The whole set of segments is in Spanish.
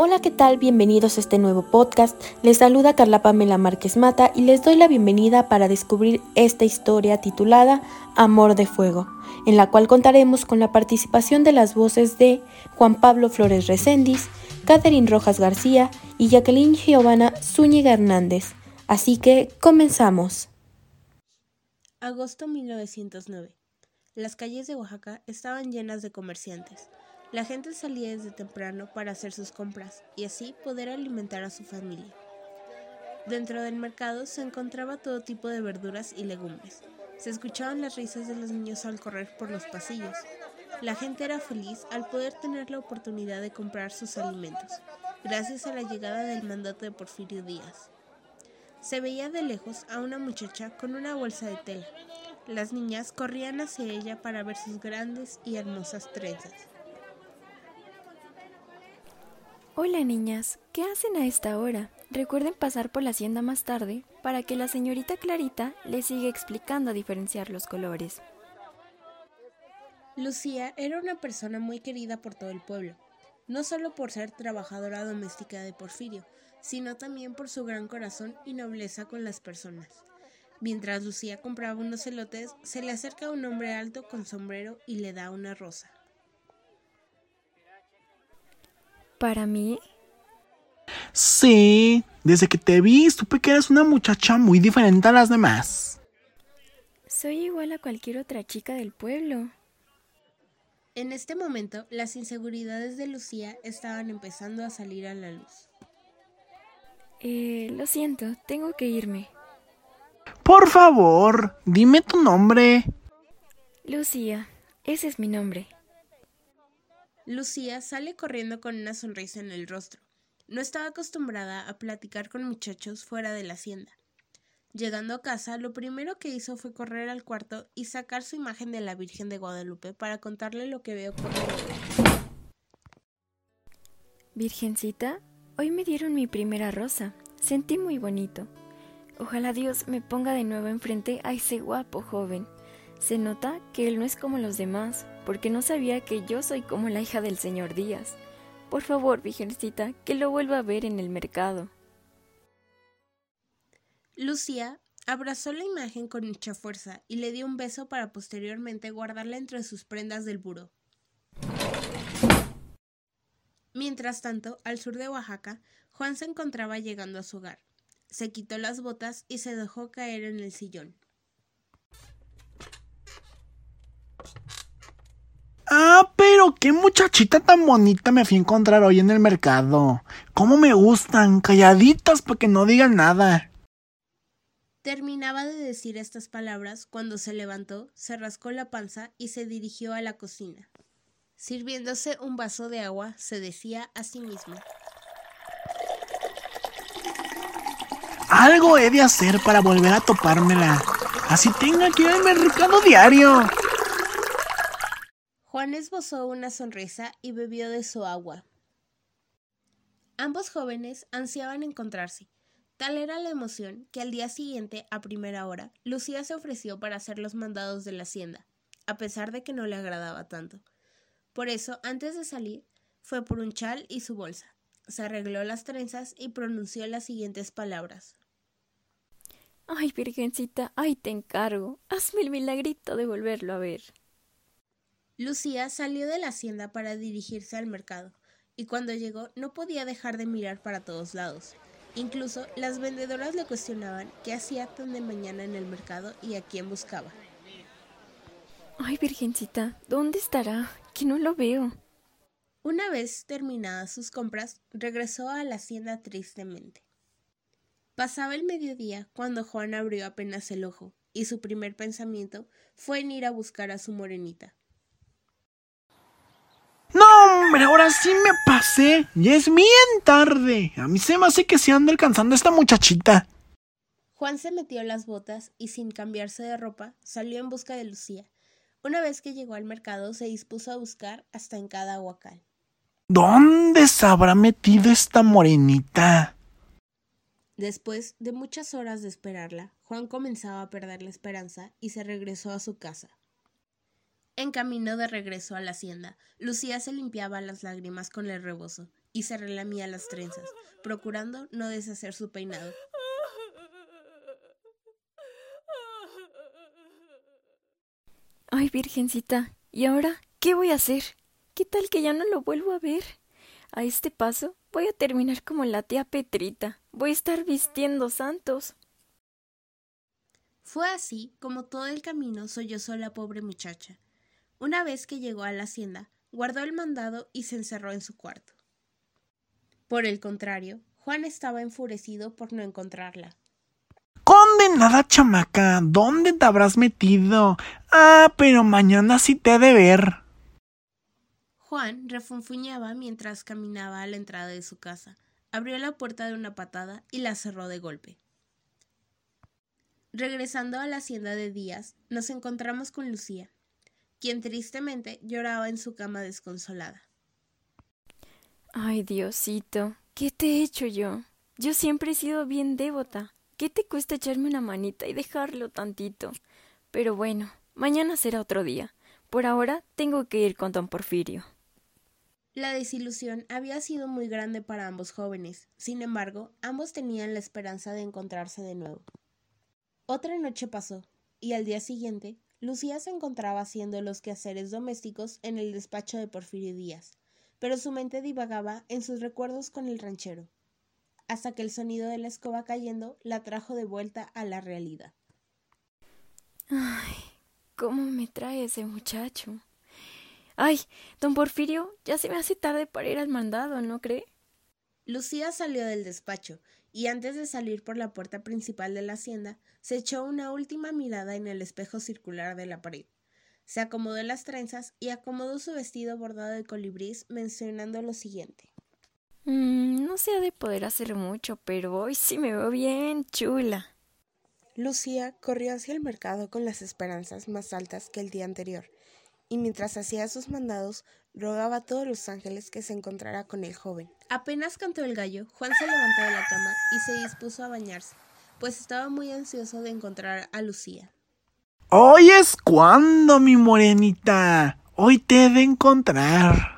Hola, ¿qué tal? Bienvenidos a este nuevo podcast. Les saluda Carla Pamela Márquez Mata y les doy la bienvenida para descubrir esta historia titulada Amor de Fuego, en la cual contaremos con la participación de las voces de Juan Pablo Flores Recendis, Catherine Rojas García y Jacqueline Giovanna Zúñiga Hernández. Así que comenzamos. Agosto 1909. Las calles de Oaxaca estaban llenas de comerciantes. La gente salía desde temprano para hacer sus compras y así poder alimentar a su familia. Dentro del mercado se encontraba todo tipo de verduras y legumbres. Se escuchaban las risas de los niños al correr por los pasillos. La gente era feliz al poder tener la oportunidad de comprar sus alimentos, gracias a la llegada del mandato de Porfirio Díaz. Se veía de lejos a una muchacha con una bolsa de tela. Las niñas corrían hacia ella para ver sus grandes y hermosas trenzas. Hola niñas, ¿qué hacen a esta hora? Recuerden pasar por la hacienda más tarde para que la señorita Clarita les siga explicando a diferenciar los colores. Lucía era una persona muy querida por todo el pueblo, no solo por ser trabajadora doméstica de Porfirio, sino también por su gran corazón y nobleza con las personas. Mientras Lucía compraba unos elotes, se le acerca un hombre alto con sombrero y le da una rosa. ¿Para mí? Sí, desde que te vi supe que eres una muchacha muy diferente a las demás. Soy igual a cualquier otra chica del pueblo. En este momento, las inseguridades de Lucía estaban empezando a salir a la luz. Eh, lo siento, tengo que irme. Por favor, dime tu nombre. Lucía, ese es mi nombre. Lucía sale corriendo con una sonrisa en el rostro. No estaba acostumbrada a platicar con muchachos fuera de la hacienda. Llegando a casa, lo primero que hizo fue correr al cuarto y sacar su imagen de la Virgen de Guadalupe para contarle lo que veo ocurrido. Virgencita, hoy me dieron mi primera rosa. Sentí muy bonito. Ojalá Dios me ponga de nuevo enfrente a ese guapo joven. Se nota que él no es como los demás, porque no sabía que yo soy como la hija del señor Díaz. Por favor, Virgencita, que lo vuelva a ver en el mercado. Lucía abrazó la imagen con mucha fuerza y le dio un beso para posteriormente guardarla entre sus prendas del buró. Mientras tanto, al sur de Oaxaca, Juan se encontraba llegando a su hogar. Se quitó las botas y se dejó caer en el sillón. Ah, pero qué muchachita tan bonita me fui a encontrar hoy en el mercado. ¿Cómo me gustan? Calladitas para que no digan nada. Terminaba de decir estas palabras cuando se levantó, se rascó la panza y se dirigió a la cocina. Sirviéndose un vaso de agua, se decía a sí mismo. Algo he de hacer para volver a topármela. Así tenga que ir al mercado diario. Juan esbozó una sonrisa y bebió de su agua. Ambos jóvenes ansiaban encontrarse. Tal era la emoción que al día siguiente, a primera hora, Lucía se ofreció para hacer los mandados de la hacienda, a pesar de que no le agradaba tanto. Por eso, antes de salir, fue por un chal y su bolsa. Se arregló las trenzas y pronunció las siguientes palabras. Ay, Virgencita, ay, te encargo. Hazme el milagrito de volverlo a ver. Lucía salió de la hacienda para dirigirse al mercado, y cuando llegó no podía dejar de mirar para todos lados. Incluso las vendedoras le cuestionaban qué hacía tan de mañana en el mercado y a quién buscaba. Ay, Virgencita, ¿dónde estará? Que no lo veo. Una vez terminadas sus compras, regresó a la hacienda tristemente. Pasaba el mediodía cuando Juan abrió apenas el ojo, y su primer pensamiento fue en ir a buscar a su morenita. Hombre, ahora sí me pasé. Ya es bien tarde. A mí se me hace que se anda alcanzando esta muchachita. Juan se metió las botas y sin cambiarse de ropa salió en busca de Lucía. Una vez que llegó al mercado se dispuso a buscar hasta en cada huacal. ¿Dónde se habrá metido esta morenita? Después de muchas horas de esperarla, Juan comenzaba a perder la esperanza y se regresó a su casa. En camino de regreso a la hacienda, Lucía se limpiaba las lágrimas con el rebozo y se relamía las trenzas, procurando no deshacer su peinado. Ay, Virgencita, ¿y ahora qué voy a hacer? ¿Qué tal que ya no lo vuelvo a ver? A este paso voy a terminar como la tía Petrita. Voy a estar vistiendo santos. Fue así como todo el camino sollozó la pobre muchacha. Una vez que llegó a la hacienda, guardó el mandado y se encerró en su cuarto. Por el contrario, Juan estaba enfurecido por no encontrarla. Condenada chamaca, ¿dónde te habrás metido? Ah, pero mañana sí te he de ver. Juan refunfuñaba mientras caminaba a la entrada de su casa. Abrió la puerta de una patada y la cerró de golpe. Regresando a la hacienda de Díaz, nos encontramos con Lucía, quien tristemente lloraba en su cama desconsolada. Ay, Diosito, ¿qué te he hecho yo? Yo siempre he sido bien devota. ¿Qué te cuesta echarme una manita y dejarlo tantito? Pero bueno, mañana será otro día. Por ahora tengo que ir con don Porfirio. La desilusión había sido muy grande para ambos jóvenes. Sin embargo, ambos tenían la esperanza de encontrarse de nuevo. Otra noche pasó, y al día siguiente, Lucía se encontraba haciendo los quehaceres domésticos en el despacho de Porfirio Díaz, pero su mente divagaba en sus recuerdos con el ranchero, hasta que el sonido de la escoba cayendo la trajo de vuelta a la realidad. Ay, ¿cómo me trae ese muchacho? Ay, don Porfirio, ya se me hace tarde para ir al mandado, ¿no cree? Lucía salió del despacho y antes de salir por la puerta principal de la hacienda, se echó una última mirada en el espejo circular de la pared. Se acomodó las trenzas y acomodó su vestido bordado de colibrís mencionando lo siguiente. Mm, no se ha de poder hacer mucho, pero hoy sí me veo bien chula. Lucía corrió hacia el mercado con las esperanzas más altas que el día anterior, y mientras hacía sus mandados, rogaba a todos los ángeles que se encontrara con el joven. Apenas cantó el gallo, Juan se levantó de la cama y se dispuso a bañarse, pues estaba muy ansioso de encontrar a Lucía. Hoy es cuando, mi morenita. Hoy te he de encontrar.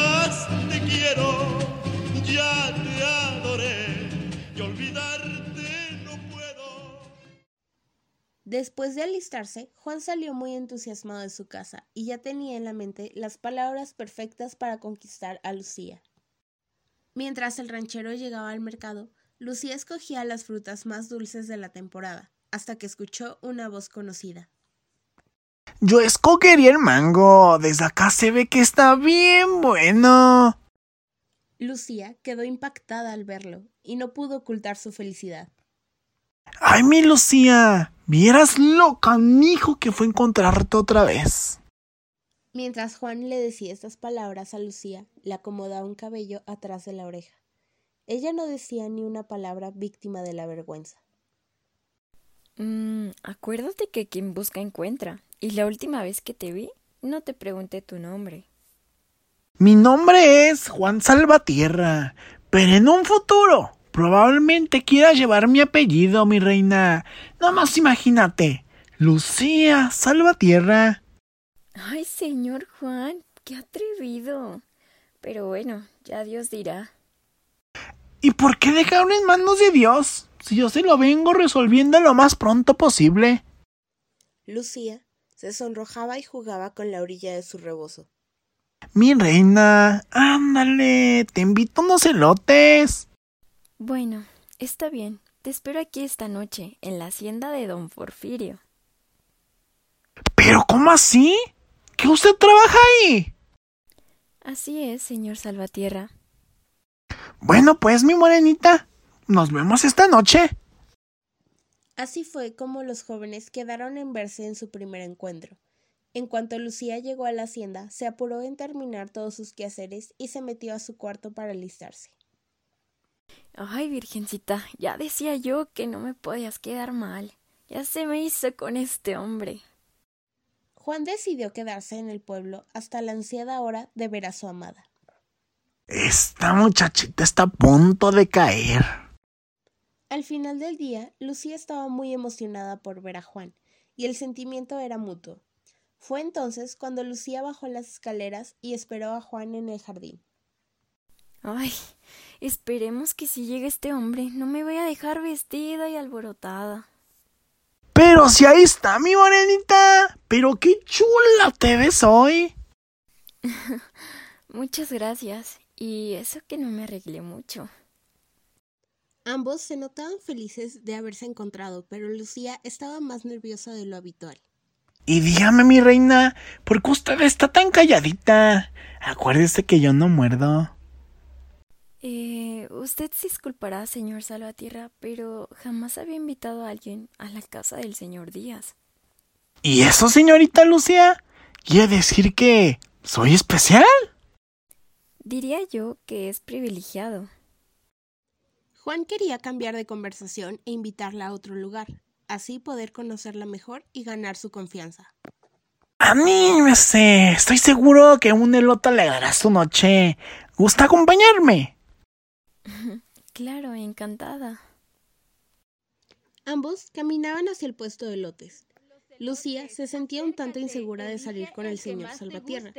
Después de alistarse, Juan salió muy entusiasmado de su casa y ya tenía en la mente las palabras perfectas para conquistar a Lucía. Mientras el ranchero llegaba al mercado, Lucía escogía las frutas más dulces de la temporada, hasta que escuchó una voz conocida. Yo escogería el mango. Desde acá se ve que está bien bueno. Lucía quedó impactada al verlo y no pudo ocultar su felicidad. Ay, mi Lucía. Vieras lo canijo que fue encontrarte otra vez. Mientras Juan le decía estas palabras a Lucía, le acomodaba un cabello atrás de la oreja. Ella no decía ni una palabra víctima de la vergüenza. Mm, acuérdate que quien busca encuentra. Y la última vez que te vi, no te pregunté tu nombre. Mi nombre es Juan Salvatierra, pero en un futuro probablemente quiera llevar mi apellido, mi reina. Nada más imagínate. Lucía Salvatierra. Ay, señor Juan, qué atrevido. Pero bueno, ya Dios dirá. ¿Y por qué dejarlo en manos de Dios? Si yo se lo vengo resolviendo lo más pronto posible. Lucía se sonrojaba y jugaba con la orilla de su rebozo. Mi reina, ándale, te invito a unos elotes. Bueno, está bien. Te espero aquí esta noche, en la hacienda de don Porfirio. ¿Pero cómo así? ¿Que usted trabaja ahí? Así es, señor Salvatierra. Bueno, pues mi morenita, nos vemos esta noche. Así fue como los jóvenes quedaron en verse en su primer encuentro. En cuanto Lucía llegó a la hacienda, se apuró en terminar todos sus quehaceres y se metió a su cuarto para alistarse. Ay, Virgencita, ya decía yo que no me podías quedar mal. Ya se me hizo con este hombre. Juan decidió quedarse en el pueblo hasta la ansiada hora de ver a su amada. Esta muchachita está a punto de caer. Al final del día, Lucía estaba muy emocionada por ver a Juan, y el sentimiento era mutuo. Fue entonces cuando Lucía bajó las escaleras y esperó a Juan en el jardín. Ay, esperemos que si llegue este hombre no me vaya a dejar vestida y alborotada. Pero si ahí está mi morenita. Pero qué chula te ves hoy. Muchas gracias. Y eso que no me arreglé mucho. Ambos se notaban felices de haberse encontrado, pero Lucía estaba más nerviosa de lo habitual. Y dígame, mi reina, ¿por qué usted está tan calladita? Acuérdese que yo no muerdo. Eh, usted se disculpará, señor Salvatierra, pero jamás había invitado a alguien a la casa del señor Díaz. ¿Y eso, señorita Lucía? ¿Quiere decir que soy especial? Diría yo que es privilegiado. Juan quería cambiar de conversación e invitarla a otro lugar, así poder conocerla mejor y ganar su confianza. Anímese, estoy seguro que un elote le dará su noche. ¿Gusta acompañarme? claro, encantada. Ambos caminaban hacia el puesto de lotes. Lucía se sentía un tanto insegura de salir con el señor Salvatierra.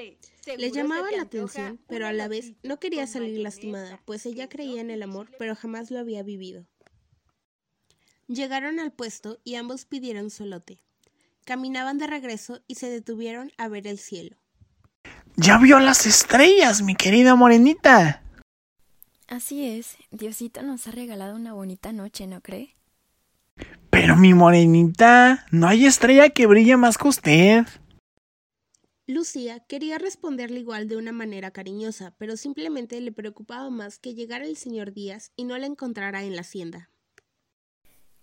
Le llamaba la atención, pero a la vez no quería salir lastimada, pues ella creía en el amor, pero jamás lo había vivido. Llegaron al puesto y ambos pidieron su lote. Caminaban de regreso y se detuvieron a ver el cielo. Ya vio las estrellas, mi querida morenita. Así es, Diosito nos ha regalado una bonita noche, ¿no cree? Pero mi morenita, no hay estrella que brille más que usted. Lucía quería responderle igual de una manera cariñosa, pero simplemente le preocupaba más que llegara el señor Díaz y no la encontrara en la hacienda.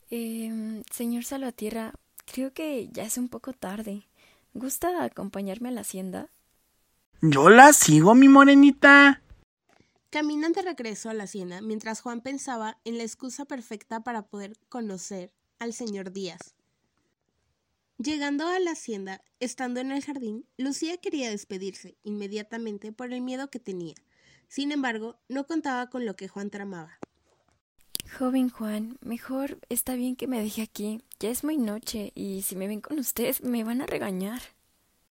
Eh, señor Salvatierra, creo que ya es un poco tarde. ¿Gusta acompañarme a la hacienda? Yo la sigo, mi morenita. Caminan de regreso a la hacienda mientras Juan pensaba en la excusa perfecta para poder conocer al señor Díaz. Llegando a la hacienda, estando en el jardín, Lucía quería despedirse inmediatamente por el miedo que tenía. Sin embargo, no contaba con lo que Juan tramaba. Joven Juan, mejor está bien que me deje aquí. Ya es muy noche y si me ven con usted me van a regañar.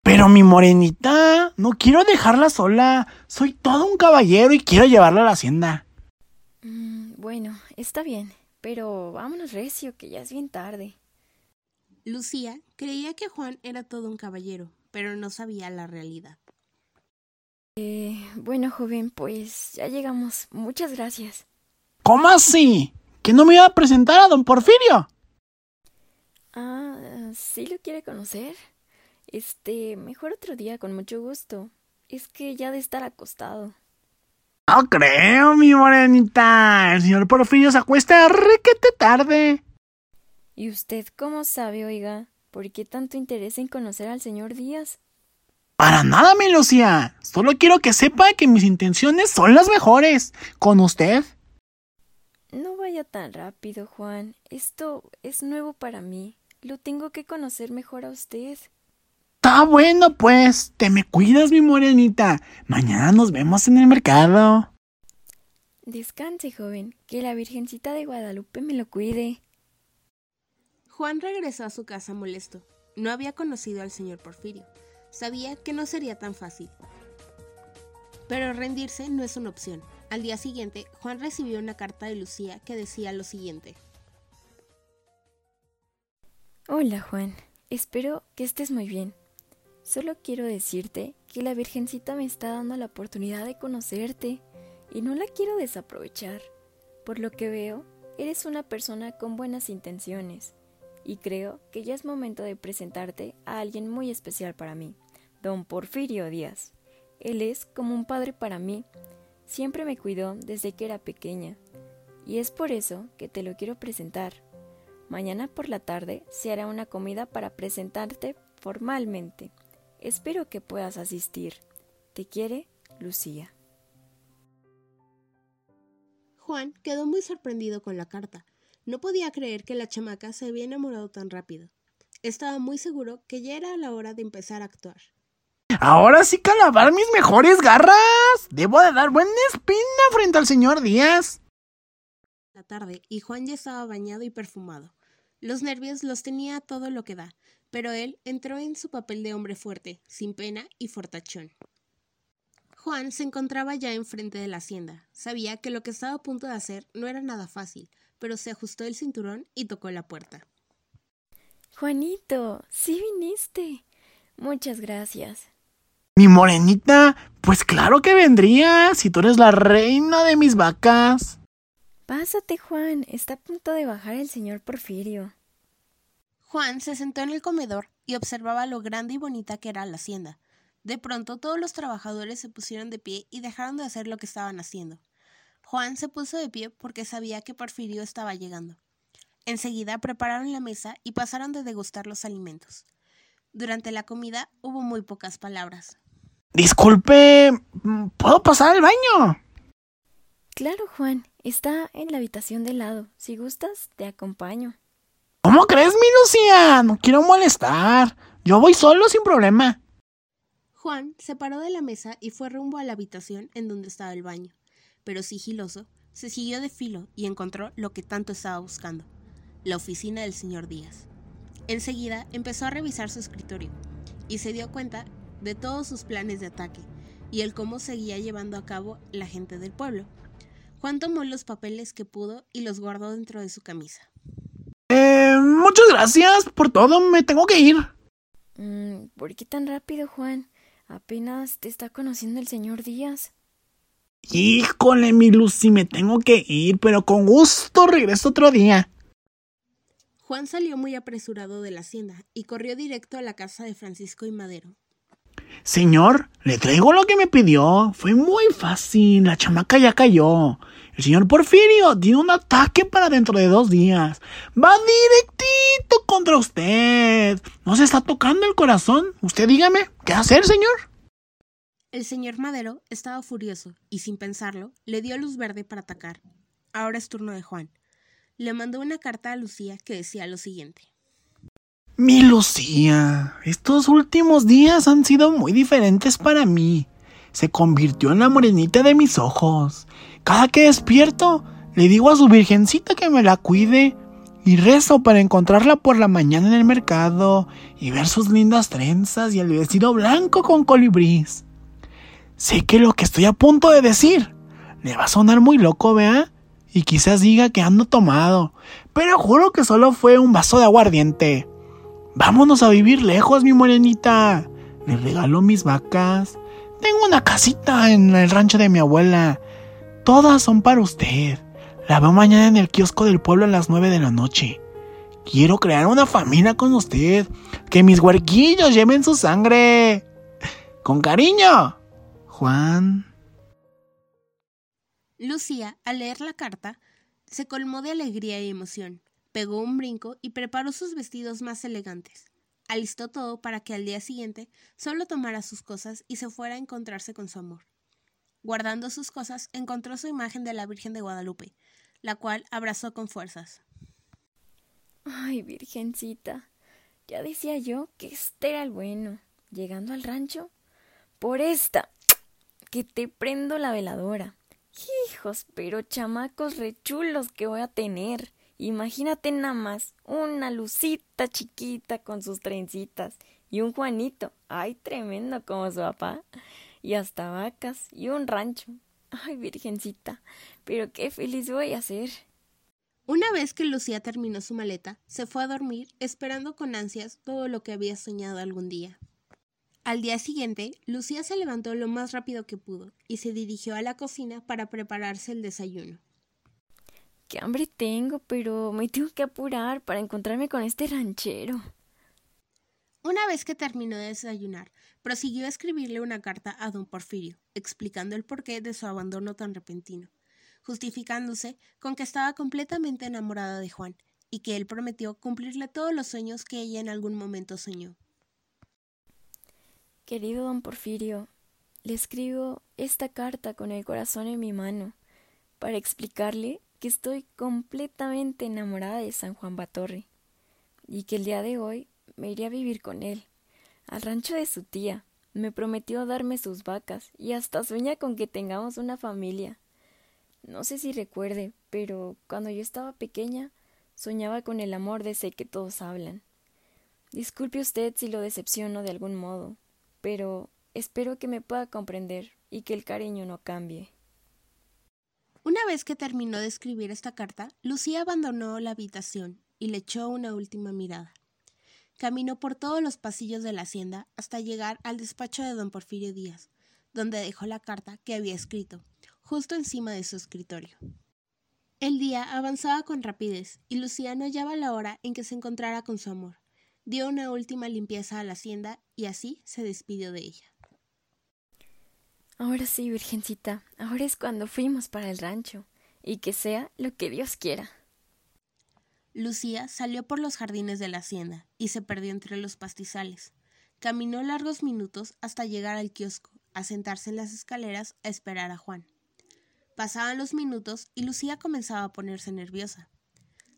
Pero mi morenita, no quiero dejarla sola. Soy todo un caballero y quiero llevarla a la hacienda. Mm, bueno, está bien, pero vámonos recio, que ya es bien tarde. Lucía creía que Juan era todo un caballero, pero no sabía la realidad. Eh, bueno, joven, pues ya llegamos. Muchas gracias. ¿Cómo así? ¿Que no me iba a presentar a don Porfirio? Ah, ¿sí lo quiere conocer? Este, mejor otro día, con mucho gusto. Es que ya de estar acostado. No creo, mi morenita. El señor Porfirio se acuesta requete tarde. ¿Y usted cómo sabe, oiga? ¿Por qué tanto interés en conocer al señor Díaz? Para nada, mi Lucía. Solo quiero que sepa que mis intenciones son las mejores. ¿Con usted? No vaya tan rápido, Juan. Esto es nuevo para mí. Lo tengo que conocer mejor a usted. Está bueno, pues. Te me cuidas, mi morenita. Mañana nos vemos en el mercado. Descanse, joven. Que la Virgencita de Guadalupe me lo cuide. Juan regresó a su casa molesto. No había conocido al señor Porfirio. Sabía que no sería tan fácil. Pero rendirse no es una opción. Al día siguiente, Juan recibió una carta de Lucía que decía lo siguiente. Hola, Juan. Espero que estés muy bien. Solo quiero decirte que la Virgencita me está dando la oportunidad de conocerte y no la quiero desaprovechar. Por lo que veo, eres una persona con buenas intenciones y creo que ya es momento de presentarte a alguien muy especial para mí, don Porfirio Díaz. Él es como un padre para mí. siempre me cuidó desde que era pequeña, y es por eso que te lo quiero presentar. Mañana por la tarde se hará una comida para presentarte formalmente. Espero que puedas asistir. Te quiere, Lucía. Juan quedó muy sorprendido con la carta. No podía creer que la chamaca se había enamorado tan rápido. Estaba muy seguro que ya era la hora de empezar a actuar. Ahora sí calabar mis mejores garras. Debo de dar buena espina frente al señor Díaz. La tarde y Juan ya estaba bañado y perfumado. Los nervios los tenía todo lo que da, pero él entró en su papel de hombre fuerte, sin pena y fortachón. Juan se encontraba ya enfrente de la hacienda. Sabía que lo que estaba a punto de hacer no era nada fácil, pero se ajustó el cinturón y tocó la puerta. Juanito, sí viniste. Muchas gracias. Mi morenita, pues claro que vendría, si tú eres la reina de mis vacas. Pásate, Juan. Está a punto de bajar el señor Porfirio. Juan se sentó en el comedor y observaba lo grande y bonita que era la hacienda. De pronto todos los trabajadores se pusieron de pie y dejaron de hacer lo que estaban haciendo. Juan se puso de pie porque sabía que Porfirio estaba llegando. Enseguida prepararon la mesa y pasaron de degustar los alimentos. Durante la comida hubo muy pocas palabras. Disculpe, ¿puedo pasar al baño? Claro, Juan. Está en la habitación de lado. Si gustas, te acompaño. ¿Cómo crees, mi Lucía? No quiero molestar. Yo voy solo sin problema. Juan se paró de la mesa y fue rumbo a la habitación en donde estaba el baño. Pero sigiloso, se siguió de filo y encontró lo que tanto estaba buscando, la oficina del señor Díaz. Enseguida empezó a revisar su escritorio y se dio cuenta de todos sus planes de ataque y el cómo seguía llevando a cabo la gente del pueblo. Juan tomó los papeles que pudo y los guardó dentro de su camisa. Muchas gracias por todo, me tengo que ir. Mm, ¿Por qué tan rápido, Juan? Apenas te está conociendo el señor Díaz. Híjole, mi Lucy, me tengo que ir, pero con gusto regreso otro día. Juan salió muy apresurado de la hacienda y corrió directo a la casa de Francisco y Madero. Señor, le traigo lo que me pidió. Fue muy fácil. La chamaca ya cayó. El señor Porfirio tiene un ataque para dentro de dos días. Va directito contra usted. ¿No se está tocando el corazón? Usted dígame, ¿qué hacer, señor? El señor Madero estaba furioso y sin pensarlo le dio luz verde para atacar. Ahora es turno de Juan. Le mandó una carta a Lucía que decía lo siguiente. Mi Lucía, estos últimos días han sido muy diferentes para mí. Se convirtió en la morenita de mis ojos. Cada que despierto, le digo a su virgencita que me la cuide y rezo para encontrarla por la mañana en el mercado y ver sus lindas trenzas y el vestido blanco con colibrís. Sé que lo que estoy a punto de decir le va a sonar muy loco, vea, y quizás diga que ando tomado, pero juro que solo fue un vaso de aguardiente. Vámonos a vivir lejos, mi morenita. Le regalo mis vacas. Tengo una casita en el rancho de mi abuela. Todas son para usted. La veo mañana en el kiosco del pueblo a las nueve de la noche. Quiero crear una familia con usted. Que mis huerquillos lleven su sangre. Con cariño. Juan. Lucía, al leer la carta, se colmó de alegría y emoción pegó un brinco y preparó sus vestidos más elegantes. Alistó todo para que al día siguiente solo tomara sus cosas y se fuera a encontrarse con su amor. Guardando sus cosas, encontró su imagen de la Virgen de Guadalupe, la cual abrazó con fuerzas. Ay, Virgencita, ya decía yo que este era el bueno. Llegando al rancho, por esta, que te prendo la veladora. Hijos, pero chamacos rechulos que voy a tener. Imagínate nada más, una Lucita chiquita con sus trencitas y un Juanito, ay, tremendo como su papá, y hasta vacas y un rancho. Ay, virgencita, pero qué feliz voy a ser. Una vez que Lucía terminó su maleta, se fue a dormir esperando con ansias todo lo que había soñado algún día. Al día siguiente, Lucía se levantó lo más rápido que pudo y se dirigió a la cocina para prepararse el desayuno. Qué hambre tengo, pero me tengo que apurar para encontrarme con este ranchero. Una vez que terminó de desayunar, prosiguió a escribirle una carta a don Porfirio, explicando el porqué de su abandono tan repentino, justificándose con que estaba completamente enamorada de Juan y que él prometió cumplirle todos los sueños que ella en algún momento soñó. Querido don Porfirio, le escribo esta carta con el corazón en mi mano para explicarle que estoy completamente enamorada de San Juan Batorre y que el día de hoy me iré a vivir con él, al rancho de su tía. Me prometió darme sus vacas y hasta sueña con que tengamos una familia. No sé si recuerde, pero cuando yo estaba pequeña soñaba con el amor de ese que todos hablan. Disculpe usted si lo decepciono de algún modo, pero espero que me pueda comprender y que el cariño no cambie. Una vez que terminó de escribir esta carta, Lucía abandonó la habitación y le echó una última mirada. Caminó por todos los pasillos de la hacienda hasta llegar al despacho de don Porfirio Díaz, donde dejó la carta que había escrito, justo encima de su escritorio. El día avanzaba con rapidez y Lucía no hallaba la hora en que se encontrara con su amor. Dio una última limpieza a la hacienda y así se despidió de ella. Ahora sí, Virgencita, ahora es cuando fuimos para el rancho, y que sea lo que Dios quiera. Lucía salió por los jardines de la hacienda y se perdió entre los pastizales. Caminó largos minutos hasta llegar al kiosco, a sentarse en las escaleras a esperar a Juan. Pasaban los minutos y Lucía comenzaba a ponerse nerviosa.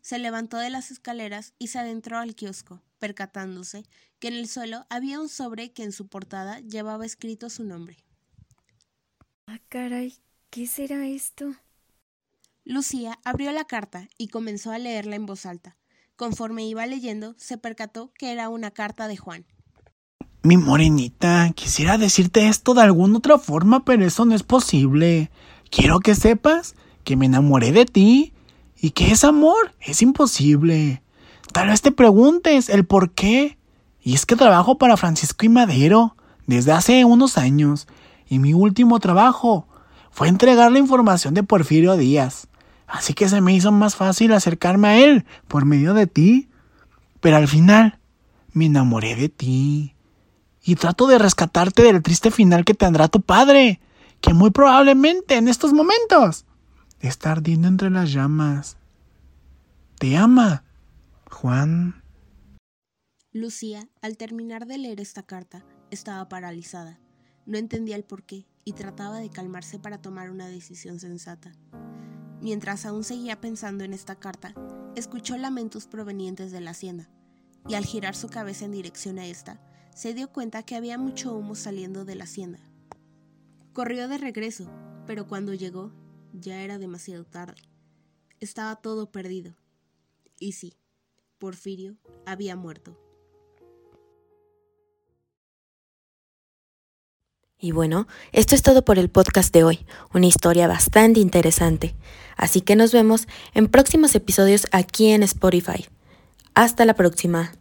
Se levantó de las escaleras y se adentró al kiosco, percatándose que en el suelo había un sobre que en su portada llevaba escrito su nombre. Ah, caray, ¿qué será esto? Lucía abrió la carta y comenzó a leerla en voz alta. Conforme iba leyendo, se percató que era una carta de Juan. Mi morenita, quisiera decirte esto de alguna otra forma, pero eso no es posible. Quiero que sepas que me enamoré de ti y que ese amor es imposible. Tal vez te preguntes el por qué. Y es que trabajo para Francisco y Madero desde hace unos años y mi último trabajo fue entregar la información de Porfirio Díaz. Así que se me hizo más fácil acercarme a él por medio de ti. Pero al final me enamoré de ti. Y trato de rescatarte del triste final que tendrá tu padre, que muy probablemente en estos momentos está ardiendo entre las llamas. Te ama, Juan. Lucía, al terminar de leer esta carta, estaba paralizada. No entendía el porqué y trataba de calmarse para tomar una decisión sensata. Mientras aún seguía pensando en esta carta, escuchó lamentos provenientes de la hacienda, y al girar su cabeza en dirección a esta, se dio cuenta que había mucho humo saliendo de la hacienda. Corrió de regreso, pero cuando llegó ya era demasiado tarde. Estaba todo perdido. Y sí, Porfirio había muerto. Y bueno, esto es todo por el podcast de hoy, una historia bastante interesante. Así que nos vemos en próximos episodios aquí en Spotify. Hasta la próxima.